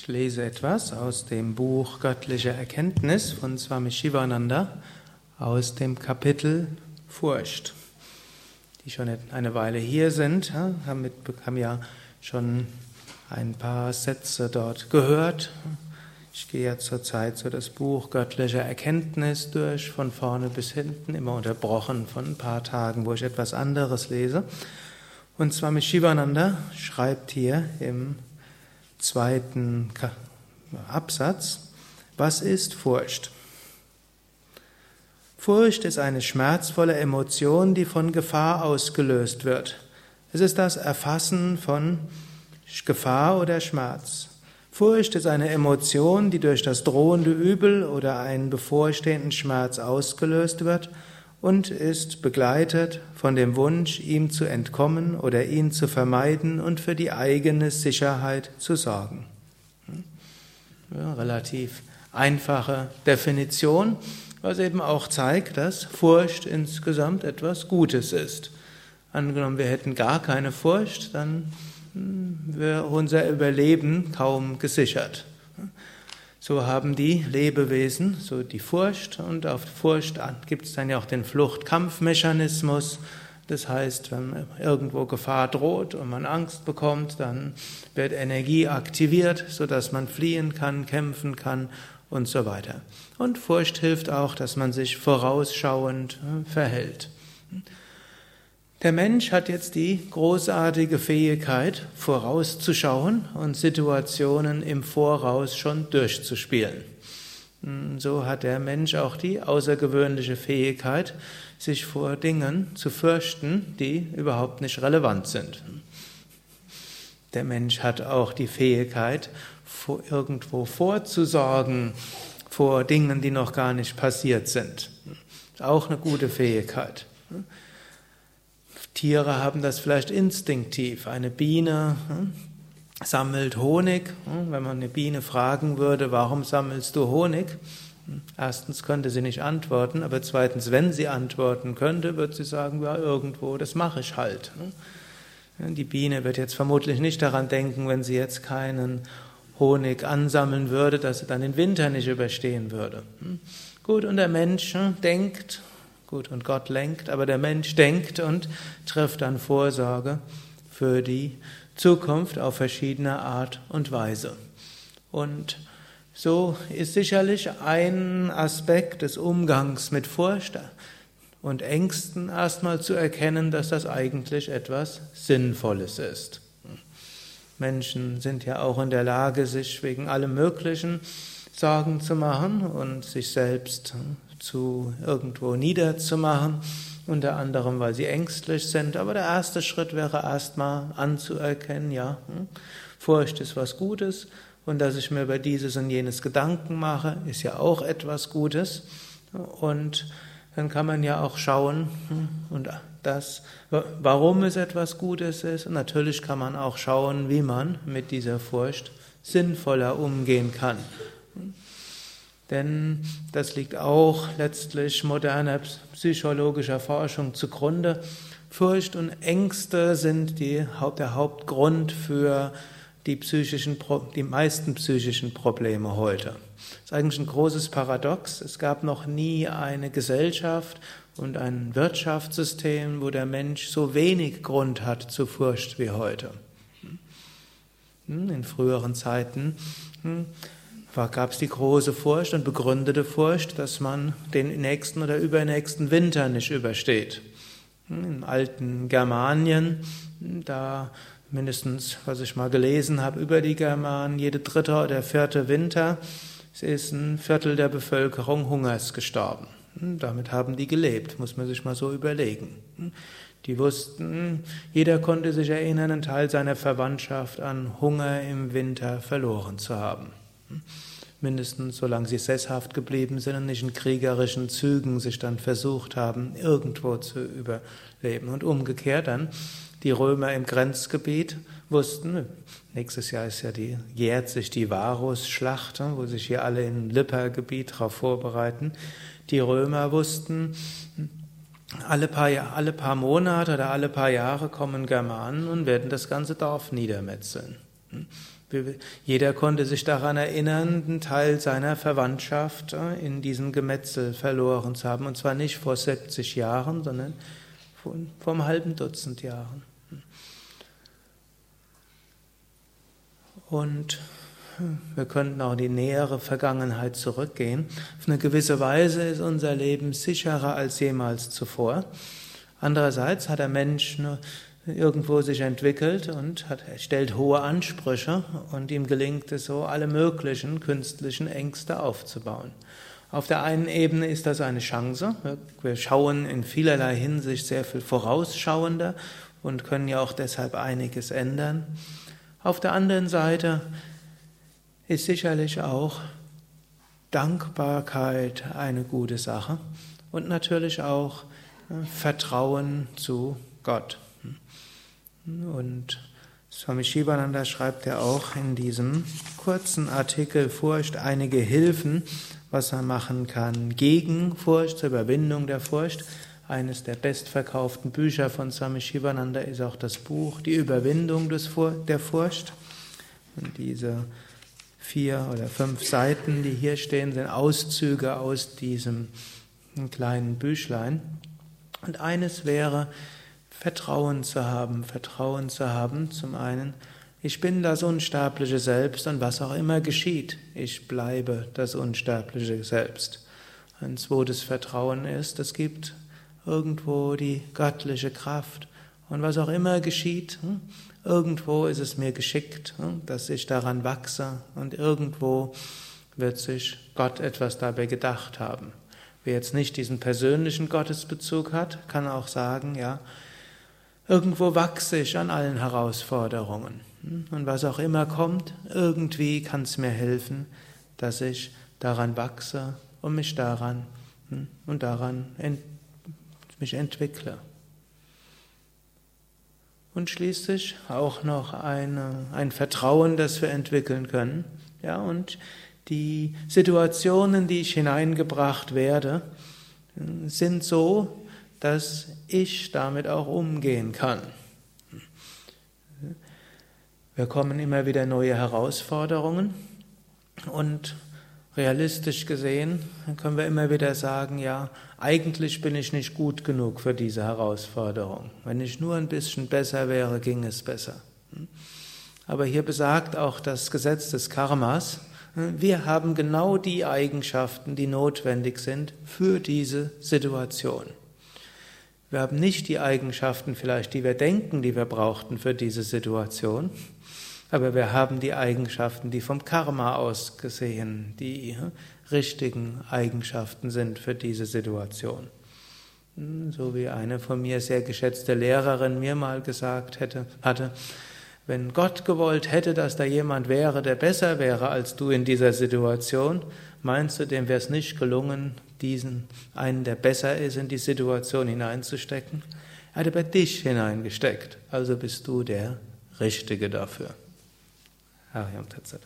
Ich lese etwas aus dem Buch Göttliche Erkenntnis von Swami Shivananda aus dem Kapitel Furcht. Die schon eine Weile hier sind, haben, mit, haben ja schon ein paar Sätze dort gehört. Ich gehe ja zurzeit so das Buch Göttliche Erkenntnis durch, von vorne bis hinten, immer unterbrochen von ein paar Tagen, wo ich etwas anderes lese. Und Swami Shivananda schreibt hier im zweiten Absatz, was ist Furcht? Furcht ist eine schmerzvolle Emotion, die von Gefahr ausgelöst wird. Es ist das Erfassen von Gefahr oder Schmerz. Furcht ist eine Emotion, die durch das drohende Übel oder einen bevorstehenden Schmerz ausgelöst wird und ist begleitet von dem Wunsch, ihm zu entkommen oder ihn zu vermeiden und für die eigene Sicherheit zu sorgen. Ja, relativ einfache Definition, was eben auch zeigt, dass Furcht insgesamt etwas Gutes ist. Angenommen, wir hätten gar keine Furcht, dann hm, wäre unser Überleben kaum gesichert. So haben die Lebewesen so die Furcht und auf Furcht gibt es dann ja auch den Fluchtkampfmechanismus. Das heißt, wenn irgendwo Gefahr droht und man Angst bekommt, dann wird Energie aktiviert, sodass man fliehen kann, kämpfen kann und so weiter. Und Furcht hilft auch, dass man sich vorausschauend äh, verhält. Der Mensch hat jetzt die großartige Fähigkeit, vorauszuschauen und Situationen im Voraus schon durchzuspielen. Hm, so hat der Mensch auch die außergewöhnliche Fähigkeit, sich vor Dingen zu fürchten, die überhaupt nicht relevant sind. Der Mensch hat auch die Fähigkeit, irgendwo vorzusorgen vor Dingen, die noch gar nicht passiert sind. Auch eine gute Fähigkeit. Tiere haben das vielleicht instinktiv. Eine Biene hm, sammelt Honig. Hm, wenn man eine Biene fragen würde, warum sammelst du Honig? Hm, erstens könnte sie nicht antworten, aber zweitens, wenn sie antworten könnte, würde sie sagen, ja, irgendwo, das mache ich halt. Die Biene wird jetzt vermutlich nicht daran denken, wenn sie jetzt keinen Honig ansammeln würde, dass sie dann den Winter nicht überstehen würde. Gut, und der Mensch denkt, Gut, und Gott lenkt, aber der Mensch denkt und trifft dann Vorsorge für die Zukunft auf verschiedene Art und Weise. Und so ist sicherlich ein Aspekt des Umgangs mit Furcht und Ängsten erstmal zu erkennen, dass das eigentlich etwas Sinnvolles ist. Menschen sind ja auch in der Lage, sich wegen allem Möglichen Sorgen zu machen und sich selbst zu irgendwo niederzumachen, unter anderem, weil sie ängstlich sind. Aber der erste Schritt wäre erstmal anzuerkennen, ja, hm, Furcht ist was Gutes und dass ich mir über dieses und jenes Gedanken mache, ist ja auch etwas Gutes. Und dann kann man ja auch schauen, hm, und das, warum es etwas Gutes ist. Und natürlich kann man auch schauen, wie man mit dieser Furcht sinnvoller umgehen kann. Denn das liegt auch letztlich moderner psychologischer Forschung zugrunde. Furcht und Ängste sind die, der Hauptgrund für die, psychischen, die meisten psychischen Probleme heute. Das ist eigentlich ein großes Paradox. Es gab noch nie eine Gesellschaft und ein Wirtschaftssystem, wo der Mensch so wenig Grund hat zu Furcht wie heute. Hm, in früheren Zeiten hm, gab es die große Furcht und begründete Furcht, dass man den nächsten oder übernächsten Winter nicht übersteht. Im alten Germanien, da mindestens, was ich mal gelesen habe, über die Germanen, jede dritte oder vierte Winter ist ein Viertel der Bevölkerung Hungers gestorben. Damit haben die gelebt, muss man sich mal so überlegen. Die wussten, jeder konnte sich erinnern, einen Teil seiner Verwandtschaft an Hunger im Winter verloren zu haben mindestens solange sie sesshaft geblieben sind und nicht in kriegerischen Zügen sich dann versucht haben, irgendwo zu überleben. Und umgekehrt dann, die Römer im Grenzgebiet wussten, nächstes Jahr ist ja die, jährt sich die Varusschlacht, wo sich hier alle im Lipper-Gebiet darauf vorbereiten. Die Römer wussten, alle paar, alle paar Monate oder alle paar Jahre kommen Germanen und werden das ganze Dorf niedermetzeln. Jeder konnte sich daran erinnern, einen Teil seiner Verwandtschaft äh, in diesem Gemetzel verloren zu haben. Und zwar nicht vor 70 Jahren, sondern vor einem halben Dutzend Jahren. Und wir könnten auch in die nähere Vergangenheit zurückgehen. Auf eine gewisse Weise ist unser Leben sicherer als jemals zuvor. Andererseits hat der Mensch irgendwo sich entwickelt und hat, stellt hohe Ansprüche und ihm gelingt es so, alle möglichen künstlichen Ängste aufzubauen. Auf der einen Ebene ist das eine Chance. Wir schauen in vielerlei Hinsicht sehr viel vorausschauender und können ja auch deshalb einiges ändern. Auf der anderen Seite ist sicherlich auch Dankbarkeit eine gute Sache und natürlich auch äh, Vertrauen zu Gott. Und Swami Shivananda schreibt ja auch in diesem kurzen Artikel Furcht einige Hilfen, was man machen kann gegen Furcht, zur Überwindung der Furcht. Eines der bestverkauften Bücher von Swami Shivananda ist auch das Buch Die Überwindung des Fur der Furcht. Und diese vier oder fünf Seiten, die hier stehen, sind Auszüge aus diesem kleinen Büchlein. Und eines wäre, Vertrauen zu haben, Vertrauen zu haben, zum einen, ich bin das unsterbliche Selbst und was auch immer geschieht, ich bleibe das unsterbliche Selbst. Ein zweites Vertrauen ist, es gibt irgendwo die göttliche Kraft und was auch immer geschieht, hm, irgendwo ist es mir geschickt, hm, dass ich daran wachse und irgendwo wird sich Gott etwas dabei gedacht haben. Wer jetzt nicht diesen persönlichen Gottesbezug hat, kann auch sagen, ja, Irgendwo wachse ich an allen Herausforderungen. Und was auch immer kommt, irgendwie kann es mir helfen, dass ich daran wachse und mich daran hm, und daran ent, mich entwickle. Und schließlich auch noch eine, ein Vertrauen, das wir entwickeln können. Ja, und die Situationen, die ich hineingebracht werde, sind so, dass ich damit auch umgehen kann. Wir kommen immer wieder neue Herausforderungen und realistisch gesehen können wir immer wieder sagen, ja, eigentlich bin ich nicht gut genug für diese Herausforderung. Wenn ich nur ein bisschen besser wäre, ging es besser. Aber hier besagt auch das Gesetz des Karmas, wir haben genau die Eigenschaften, die notwendig sind für diese Situation. Wir haben nicht die Eigenschaften vielleicht, die wir denken, die wir brauchten für diese Situation, aber wir haben die Eigenschaften, die vom Karma aus gesehen die richtigen Eigenschaften sind für diese Situation. So wie eine von mir sehr geschätzte Lehrerin mir mal gesagt hätte, hatte, wenn Gott gewollt hätte, dass da jemand wäre, der besser wäre als du in dieser Situation, meinst du, dem wäre es nicht gelungen, diesen einen, der besser ist, in die Situation hineinzustecken? Er hat bei dich hineingesteckt, also bist du der Richtige dafür. Ariam Tatsat.